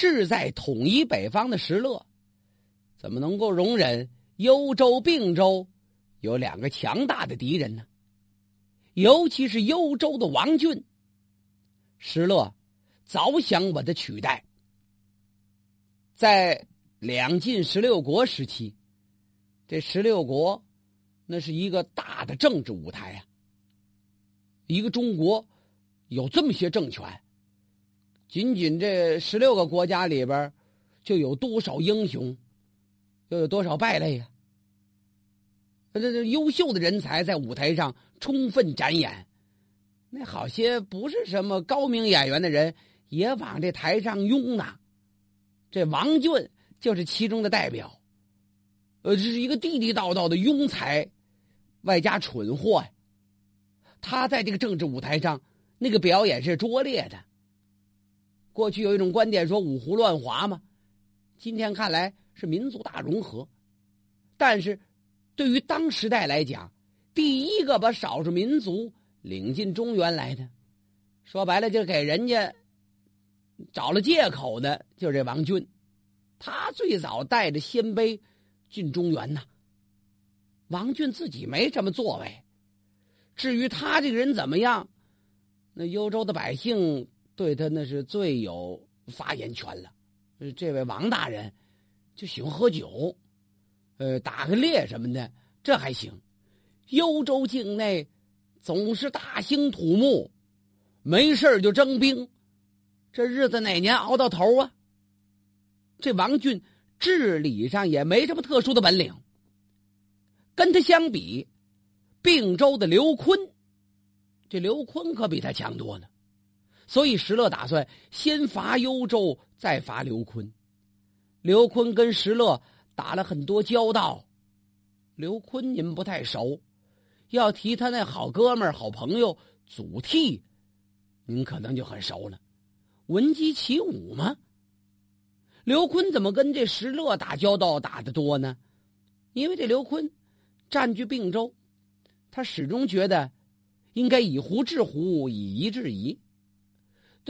志在统一北方的石勒，怎么能够容忍幽州、并州有两个强大的敌人呢？尤其是幽州的王俊，石勒早想把他取代。在两晋十六国时期，这十六国那是一个大的政治舞台啊。一个中国有这么些政权，仅仅这十六个国家里边，就有多少英雄，又有多少败类呀？这这优秀的人才在舞台上充分展演，那好些不是什么高明演员的人也往这台上拥呢。这王俊就是其中的代表，呃，这是一个地地道道的庸才，外加蠢货呀。他在这个政治舞台上那个表演是拙劣的。过去有一种观点说五胡乱华嘛，今天看来是民族大融合，但是。对于当时代来讲，第一个把少数民族领进中原来的，说白了就给人家找了借口的，就是这王俊。他最早带着鲜卑进中原呐。王俊自己没什么作为，至于他这个人怎么样，那幽州的百姓对他那是最有发言权了。这位王大人就喜欢喝酒。呃，打个猎什么的，这还行。幽州境内总是大兴土木，没事就征兵，这日子哪年熬到头啊？这王俊治理上也没什么特殊的本领。跟他相比，并州的刘坤，这刘坤可比他强多了。所以石勒打算先伐幽州，再伐刘坤。刘坤跟石勒。打了很多交道，刘坤您不太熟，要提他那好哥们儿、好朋友祖逖，您可能就很熟了。闻鸡起舞吗？刘坤怎么跟这石勒打交道打的多呢？因为这刘坤占据并州，他始终觉得应该以胡制胡，以夷制夷。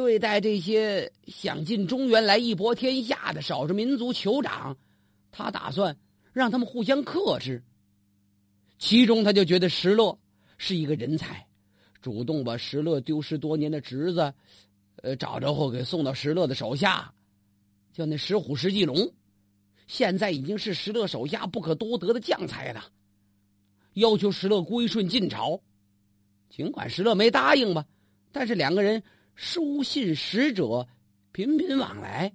对待这些想进中原来一搏天下的少数民族酋长。他打算让他们互相克制，其中他就觉得石勒是一个人才，主动把石勒丢失多年的侄子，呃，找着后给送到石勒的手下，叫那石虎石继龙，现在已经是石勒手下不可多得的将才了，要求石勒归顺晋朝，尽管石勒没答应吧，但是两个人书信使者频频往来，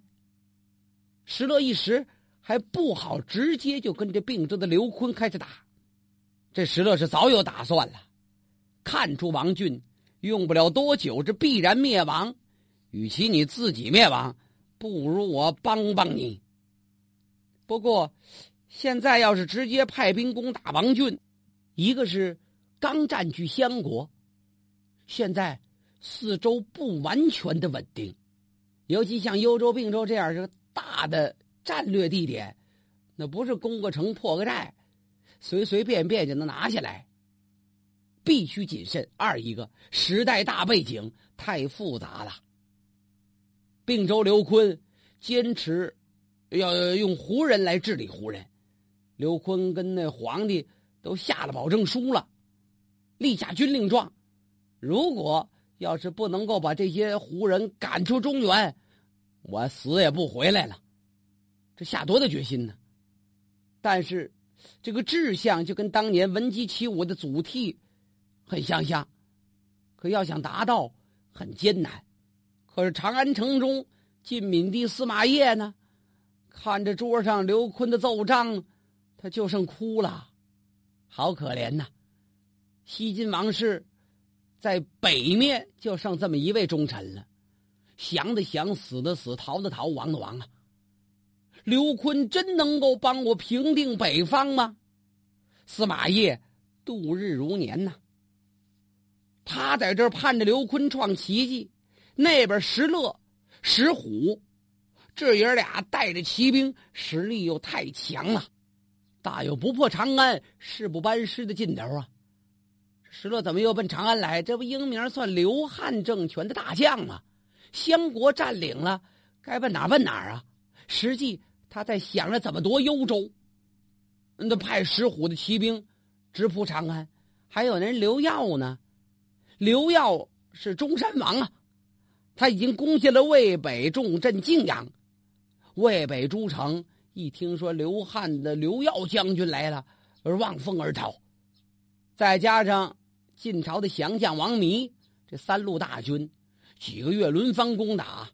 石勒一时。还不好直接就跟这病症的刘坤开始打，这石勒是早有打算了，看出王俊用不了多久，这必然灭亡。与其你自己灭亡，不如我帮帮你。不过，现在要是直接派兵攻打王俊，一个是刚占据相国，现在四周不完全的稳定，尤其像幽州、并州这样是个大的。战略地点，那不是攻个城破个寨，随随便便就能拿下来。必须谨慎。二一个时代大背景太复杂了。并州刘坤坚持要用胡人来治理胡人，刘坤跟那皇帝都下了保证书了，立下军令状。如果要是不能够把这些胡人赶出中原，我死也不回来了。这下多大决心呢？但是，这个志向就跟当年闻鸡起舞的祖逖很相像，可要想达到很艰难。可是长安城中晋敏帝司马邺呢，看着桌上刘坤的奏章，他就剩哭了，好可怜呐！西晋王室在北面就剩这么一位忠臣了，降的降，死的死，逃的逃，亡的亡啊！刘坤真能够帮我平定北方吗？司马懿度日如年呐。他在这儿盼着刘坤创奇迹，那边石勒、石虎，这爷俩带着骑兵，实力又太强了，大有不破长安誓不班师的劲头啊！石勒怎么又奔长安来？这不英明算刘汉政权的大将吗？相国占领了。该奔哪奔哪啊？实际他在想着怎么夺幽州。那派石虎的骑兵直扑长安，还有人刘耀呢。刘耀是中山王啊，他已经攻下了渭北重镇泾阳。渭北诸城一听说刘汉的刘耀将军来了，而望风而逃。再加上晋朝的降将王弥，这三路大军几个月轮番攻打，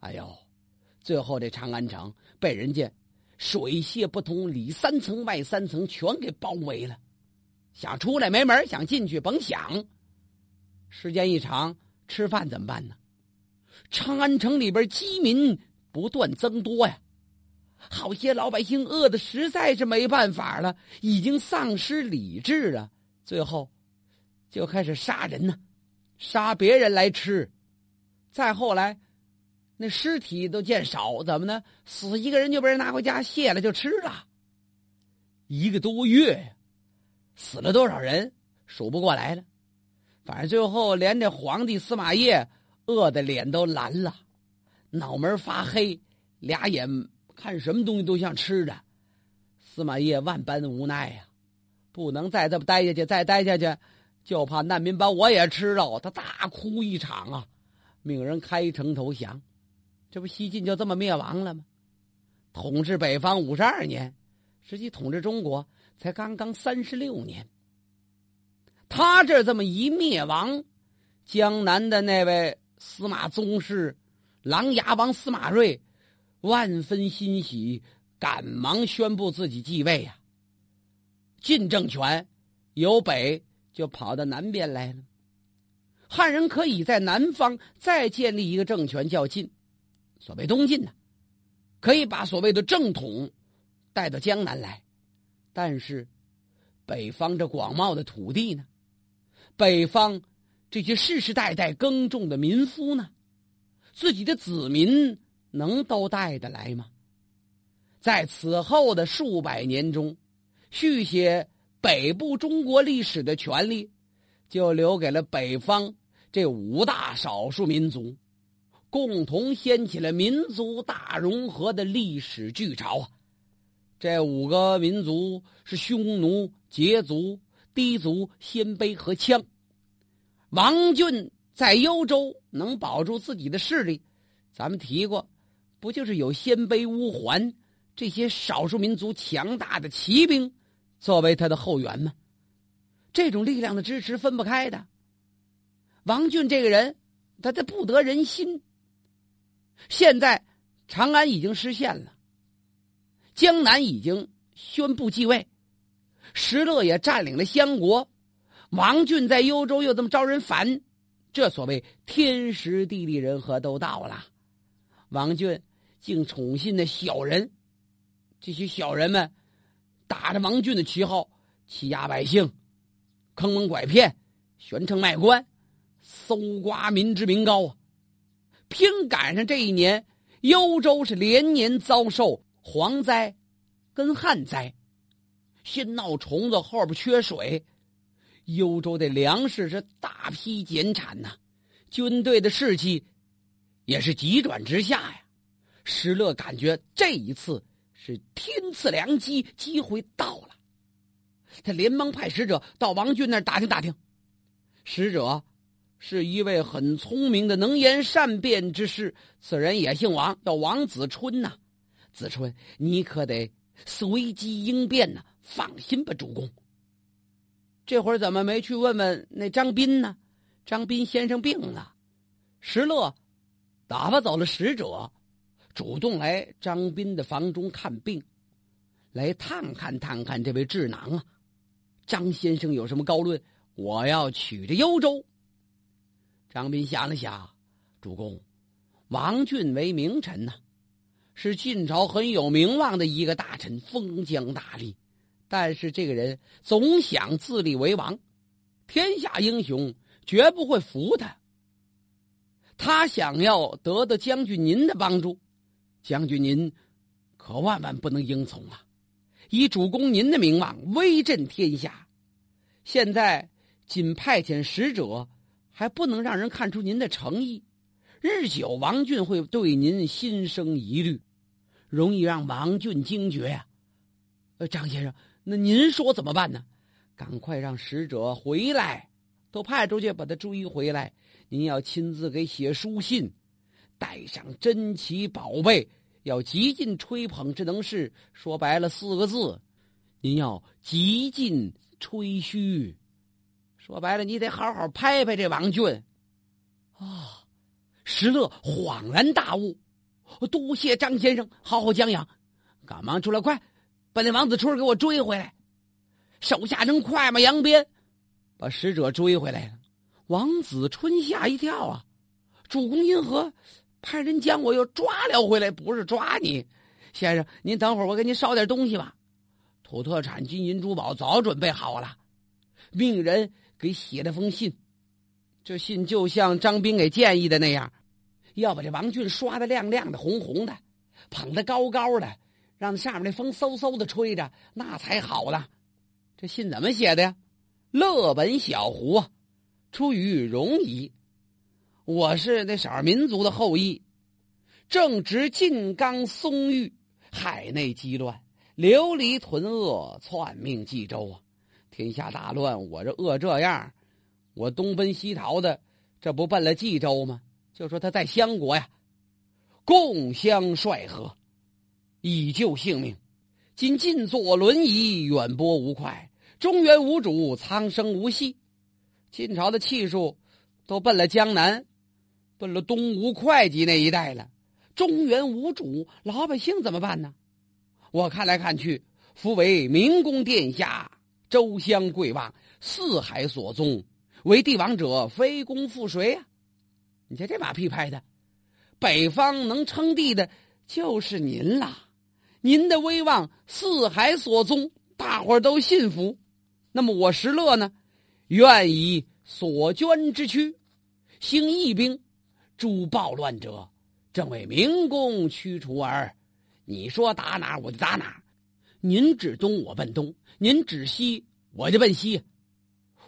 哎呦，最后这长安城被人家。水泄不通，里三层外三层全给包围了，想出来没门，想进去甭想。时间一长，吃饭怎么办呢？长安城里边饥民不断增多呀，好些老百姓饿的实在是没办法了，已经丧失理智了，最后就开始杀人呢，杀别人来吃，再后来。那尸体都见少，怎么呢？死一个人就被人拿回家卸了就吃了。一个多月，死了多少人数不过来了。反正最后连这皇帝司马懿饿的脸都蓝了，脑门发黑，俩眼看什么东西都像吃的。司马懿万般无奈呀，不能再这么待下去，再待下去就怕难民把我也吃了。他大哭一场啊，命人开城投降。这不西晋就这么灭亡了吗？统治北方五十二年，实际统治中国才刚刚三十六年。他这这么一灭亡，江南的那位司马宗室琅琊王司马睿万分欣喜，赶忙宣布自己继位呀。晋政权由北就跑到南边来了，汉人可以在南方再建立一个政权，叫晋。所谓东晋呢，可以把所谓的正统带到江南来，但是北方这广袤的土地呢，北方这些世世代代耕种的民夫呢，自己的子民能都带得来吗？在此后的数百年中，续写北部中国历史的权利，就留给了北方这五大少数民族。共同掀起了民族大融合的历史巨潮啊！这五个民族是匈奴、羯族、氐族、鲜卑和羌。王俊在幽州能保住自己的势力，咱们提过，不就是有鲜卑、乌桓这些少数民族强大的骑兵作为他的后援吗？这种力量的支持分不开的。王俊这个人，他他不得人心。现在，长安已经失陷了，江南已经宣布继位，石勒也占领了襄国，王俊在幽州又这么招人烦，这所谓天时地利人和都到了，王俊竟宠信那小人，这些小人们打着王俊的旗号欺压百姓，坑蒙拐骗，悬城卖官，搜刮民脂民膏啊！偏赶上这一年，幽州是连年遭受蝗灾，跟旱灾，先闹虫子，后边缺水，幽州的粮食是大批减产呐，军队的士气也是急转直下呀。石勒感觉这一次是天赐良机，机会到了，他连忙派使者到王俊那儿打听打听，使者。是一位很聪明的能言善辩之士，此人也姓王，叫王子春呐。子春，你可得随机应变呐！放心吧，主公。这会儿怎么没去问问那张斌呢？张斌先生病了。石勒打发走了使者，主动来张斌的房中看病，来探看探看这位智囊啊。张先生有什么高论？我要取这幽州。张斌想了想，主公，王俊为名臣呐，是晋朝很有名望的一个大臣，封疆大吏。但是这个人总想自立为王，天下英雄绝不会服他。他想要得到将军您的帮助，将军您可万万不能应从啊！以主公您的名望，威震天下，现在仅派遣使者。还不能让人看出您的诚意，日久王俊会对您心生疑虑，容易让王俊惊觉呀。呃，张先生，那您说怎么办呢？赶快让使者回来，都派出去把他追回来。您要亲自给写书信，带上珍奇宝贝，要极尽吹捧之能事。说白了四个字，您要极尽吹嘘。说白了，你得好好拍拍这王俊。啊，石乐恍然大悟，多谢张先生好好将养，赶忙出来，快把那王子春给我追回来。手下人快马扬鞭，把使者追回来了。王子春吓一跳啊！主公因何派人将我又抓了回来？不是抓你，先生，您等会儿，我给您捎点东西吧。土特产、金银珠宝早准备好了，命人给写了封信。这信就像张兵给建议的那样，要把这王俊刷的亮亮的、红红的，捧得高高的，让上面那风嗖嗖的吹着，那才好呢。这信怎么写的呀？乐本小胡，出于戎夷，我是那少儿民族的后裔，正值晋刚松郁，海内激乱，流离屯鄂，篡命冀州啊！天下大乱，我这饿这样，我东奔西逃的，这不奔了冀州吗？就说他在襄国呀，共襄帅和，以救性命。今晋坐轮椅，远播无快。中原无主，苍生无息。晋朝的气数都奔了江南，奔了东吴会稽那一带了。中原无主，老百姓怎么办呢？我看来看去，夫为明公殿下，周襄贵望，四海所宗，为帝王者，非公负谁呀？你瞧这马屁拍的，北方能称帝的，就是您啦。您的威望，四海所宗，大伙都信服。那么我石勒呢，愿以所捐之躯，兴义兵，诛暴乱者，正为明公驱除耳。你说打哪我就打哪您指东我奔东，您指西我就奔西。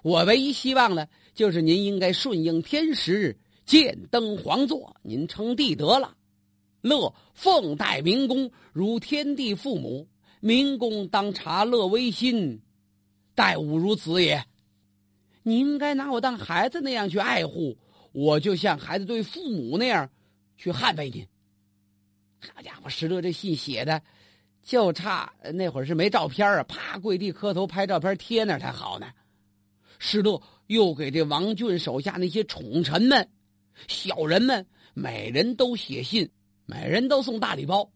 我唯一希望呢，就是您应该顺应天时，建登皇座，您称帝得了。乐奉待明公如天地父母，明公当察乐威心。待吾如子也，你应该拿我当孩子那样去爱护，我就像孩子对父母那样去捍卫您。好家伙，石勒这信写的，就差那会儿是没照片啊，啪跪地磕头拍照片贴那才好呢。石勒又给这王俊手下那些宠臣们、小人们，每人都写信，每人都送大礼包。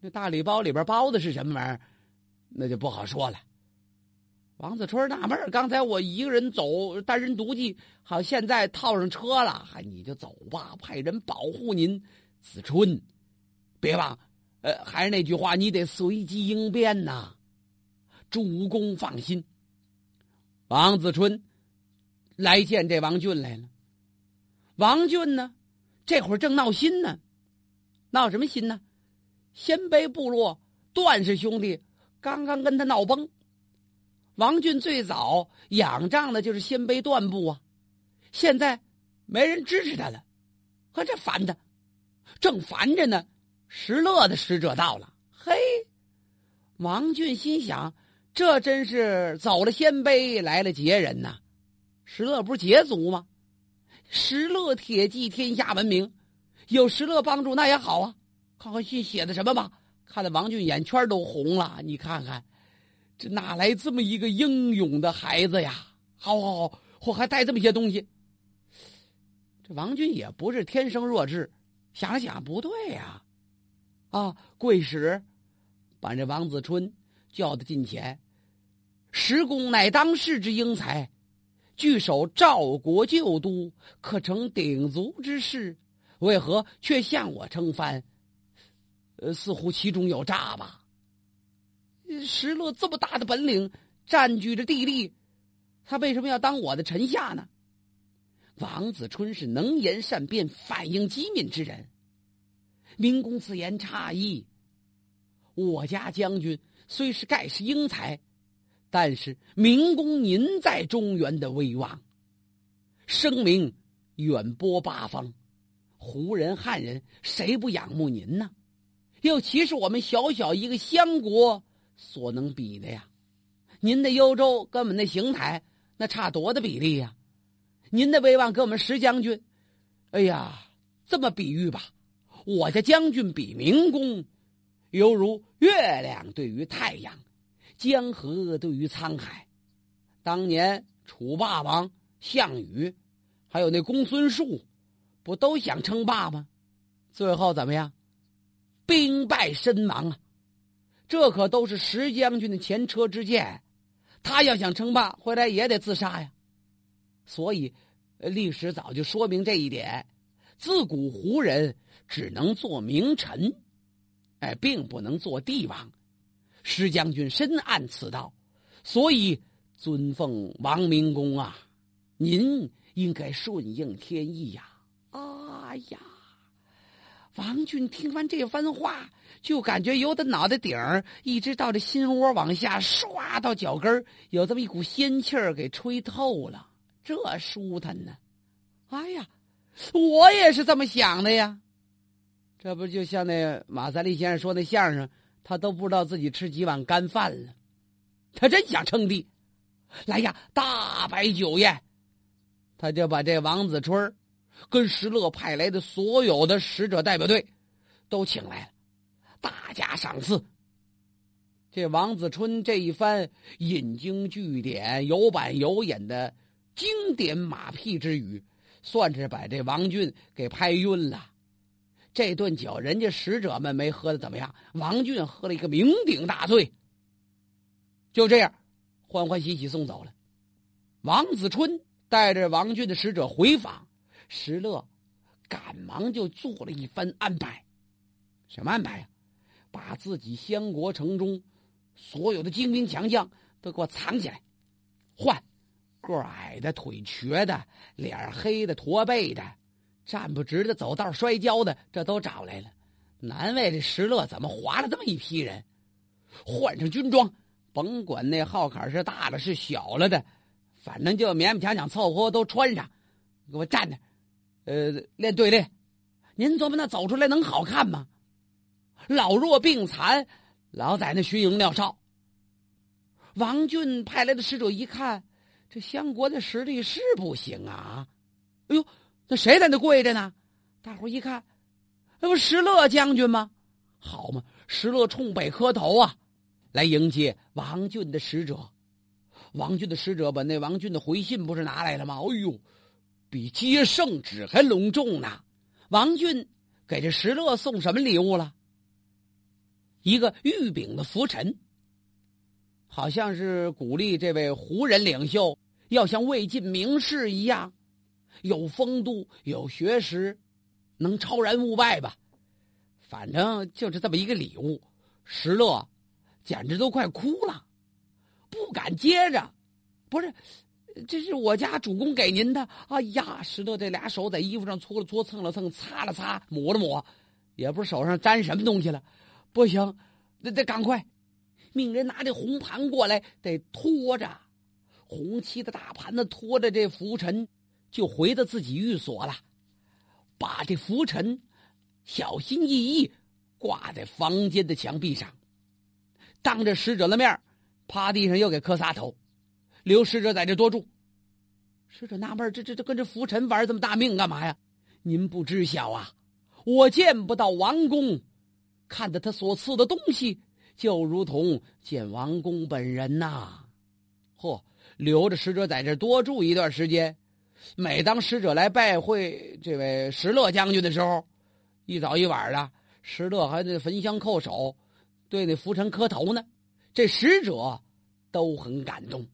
那大礼包里边包的是什么玩意儿，那就不好说了。王子春纳闷刚才我一个人走，单人独骑，好，现在套上车了，还你就走吧，派人保护您。子春，别忘，呃，还是那句话，你得随机应变呐。主公放心。王子春来见这王俊来了。王俊呢，这会儿正闹心呢，闹什么心呢？鲜卑部落段氏兄弟刚刚跟他闹崩。王俊最早仰仗的就是鲜卑段部啊，现在没人支持他了，可这烦他，正烦着呢。石勒的使者到了，嘿，王俊心想，这真是走了鲜卑来了捷人呐。石勒不是捷族吗？石勒铁骑天下闻名，有石勒帮助那也好啊。看看信写的什么吧，看得王俊眼圈都红了。你看看。这哪来这么一个英勇的孩子呀？好好好，我还带这么些东西。这王军也不是天生弱智，想想不对呀，啊！贵使把这王子春叫到近前，石公乃当世之英才，据守赵国旧都，可成鼎足之势，为何却向我称藩？呃，似乎其中有诈吧。石勒这么大的本领，占据着地利，他为什么要当我的臣下呢？王子春是能言善辩、反应机敏之人。明公此言差矣。我家将军虽是盖世英才，但是明公您在中原的威望，声名远播八方，胡人、汉人谁不仰慕您呢？又岂是我们小小一个相国所能比的呀？您的幽州跟我们的邢台那差多大比例呀？您的威望跟我们石将军，哎呀，这么比喻吧，我家将军比明公，犹如月亮对于太阳，江河对于沧海。当年楚霸王项羽，还有那公孙述，不都想称霸吗？最后怎么样？兵败身亡啊！这可都是石将军的前车之鉴。他要想称霸，回来也得自杀呀。所以，历史早就说明这一点。自古胡人只能做名臣，哎，并不能做帝王。石将军深谙此道，所以尊奉王明公啊。您应该顺应天意呀！哎呀，王俊听完这番话，就感觉由他脑袋顶儿一直到这心窝往下，唰到脚跟有这么一股仙气儿给吹透了。这舒坦呢！哎呀，我也是这么想的呀。这不就像那马三立先生说那相声，他都不知道自己吃几碗干饭了。他真想称帝，来呀，大摆酒宴。他就把这王子春跟石勒派来的所有的使者代表队都请来了，大加赏赐。这王子春这一番引经据典、有板有眼的。经典马屁之语，算是把这王俊给拍晕了。这顿酒，人家使者们没喝的怎么样，王俊喝了一个酩酊大醉。就这样，欢欢喜喜送走了。王子春带着王俊的使者回访，石勒赶忙就做了一番安排。什么安排呀？把自己相国城中所有的精兵强将都给我藏起来，换。个矮的、腿瘸的、脸黑的、驼背的、站不直的、走道摔跤的，这都找来了。难为这石勒怎么划了这么一批人？换上军装，甭管那号坎是大了是小了的，反正就勉勉强强凑合都穿上，给我站着，呃，练队列。您琢磨那走出来能好看吗？老弱病残，老在那巡营撂哨。王俊派来的使者一看。这相国的实力是不行啊！哎呦，那谁在那跪着呢？大伙一看，那不石勒将军吗？好嘛，石勒冲北磕头啊，来迎接王俊的使者。王俊的使者把那王俊的回信不是拿来了吗？哎呦，比接圣旨还隆重呢！王俊给这石勒送什么礼物了？一个玉柄的拂尘。好像是鼓励这位胡人领袖要像魏晋名士一样，有风度、有学识，能超然物外吧。反正就是这么一个礼物，石勒简直都快哭了，不敢接着。不是，这是我家主公给您的。哎呀，石头这俩手在衣服上搓了搓、蹭了蹭、擦了擦、抹了抹，也不知手上沾什么东西了。不行，得得赶快。命人拿这红盘过来，得拖着红漆的大盘子，拖着这浮尘，就回到自己寓所了。把这浮尘小心翼翼挂在房间的墙壁上，当着使者的面趴地上又给磕仨头，留使者在这多住。使者纳闷这这这跟这浮尘玩这么大命干嘛呀？您不知晓啊，我见不到王公，看着他所赐的东西。就如同见王公本人呐，嚯！留着使者在这多住一段时间。每当使者来拜会这位石勒将军的时候，一早一晚的，石勒还得焚香叩首，对那浮尘磕头呢。这使者都很感动，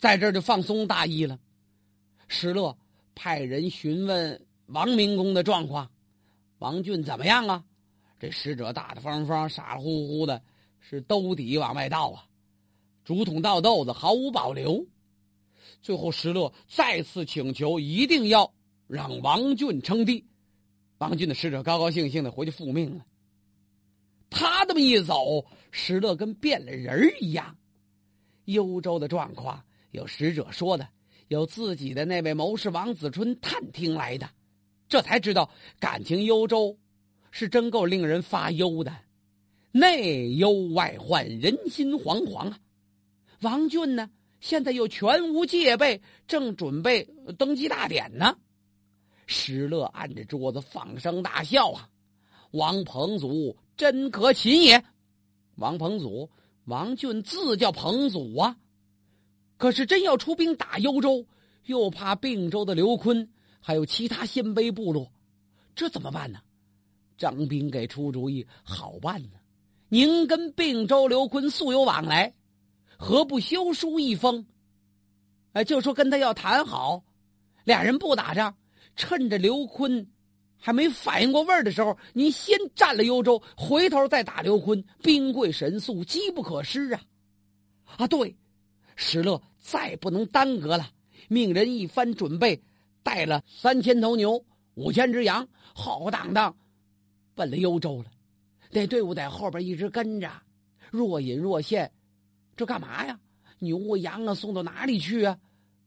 在这就放松大意了。石勒派人询问王明公的状况，王俊怎么样啊？这使者大大方方、傻乎乎的，是兜底往外倒啊，竹筒倒豆子，毫无保留。最后，石勒再次请求，一定要让王俊称帝。王俊的使者高高兴兴的回去复命了。他这么一走，石勒跟变了人一样。幽州的状况有使者说的，有自己的那位谋士王子春探听来的。这才知道感情幽州是真够令人发忧的，内忧外患，人心惶惶啊！王俊呢，现在又全无戒备，正准备登基大典呢。石勒按着桌子放声大笑啊！王彭祖真可擒也！王彭祖，王俊自叫彭祖啊。可是真要出兵打幽州，又怕并州的刘坤还有其他鲜卑部落，这怎么办呢？张兵给出主意，好办呢。您跟并州刘坤素有往来，何不修书一封？哎，就说跟他要谈好，俩人不打仗。趁着刘坤还没反应过味儿的时候，您先占了幽州，回头再打刘坤，兵贵神速，机不可失啊！啊，对，石勒再不能耽搁了，命人一番准备，带了三千头牛、五千只羊，浩荡荡奔了幽州了。那队伍在后边一直跟着，若隐若现。这干嘛呀？牛啊羊啊，送到哪里去啊？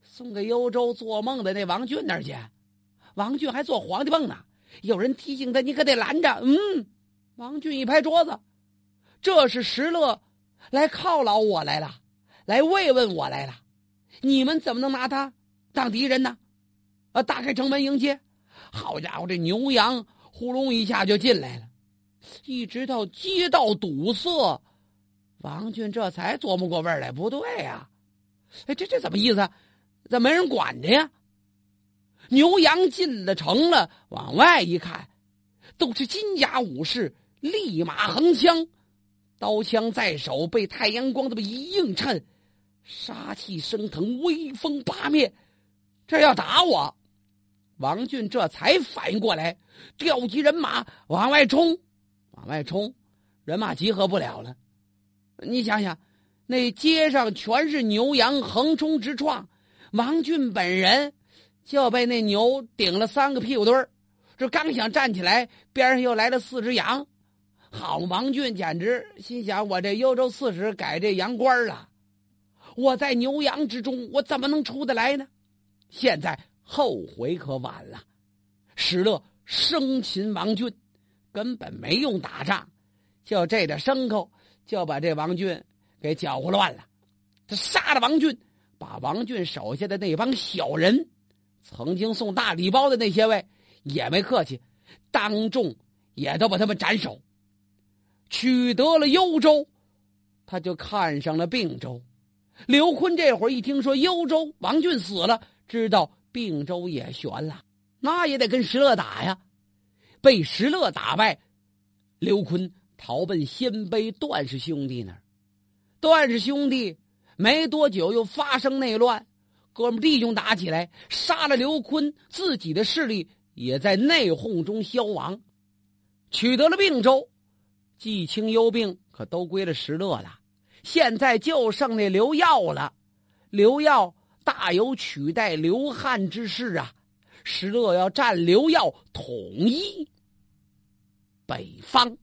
送给幽州做梦的那王俊那儿去。王俊还做皇帝梦呢，有人提醒他，你可得拦着。嗯，王俊一拍桌子：“这是石勒来犒劳我来了，来慰问我来了。你们怎么能拿他当敌人呢？”啊，打开城门迎接。好家伙，这牛羊呼隆一下就进来了，一直到街道堵塞，王俊这才琢磨过味儿来。不对呀，哎，这这怎么意思？怎么没人管着呀？牛羊进了城了，往外一看，都是金甲武士，立马横枪，刀枪在手，被太阳光这么一映衬，杀气升腾，威风八面。这要打我，王俊这才反应过来，调集人马往外冲，往外冲，人马集合不了了。你想想，那街上全是牛羊横冲直撞，王俊本人。就被那牛顶了三个屁股墩儿，这刚想站起来，边上又来了四只羊。好，王俊简直心想：我这幽州刺史改这羊官了，我在牛羊之中，我怎么能出得来呢？现在后悔可晚了。石勒生擒王俊，根本没用打仗，就这点牲口就把这王俊给搅和乱了。他杀了王俊，把王俊手下的那帮小人。曾经送大礼包的那些位也没客气，当众也都把他们斩首。取得了幽州，他就看上了并州。刘坤这会儿一听说幽州王俊死了，知道并州也悬了，那也得跟石勒打呀。被石勒打败，刘坤逃奔鲜卑段氏兄弟那儿。段氏兄弟没多久又发生内乱。哥们弟兄打起来，杀了刘坤，自己的势力也在内讧中消亡，取得了并州，冀青幽并可都归了石勒了。现在就剩那刘耀了，刘耀大有取代刘汉之势啊！石勒要占刘耀，统一北方。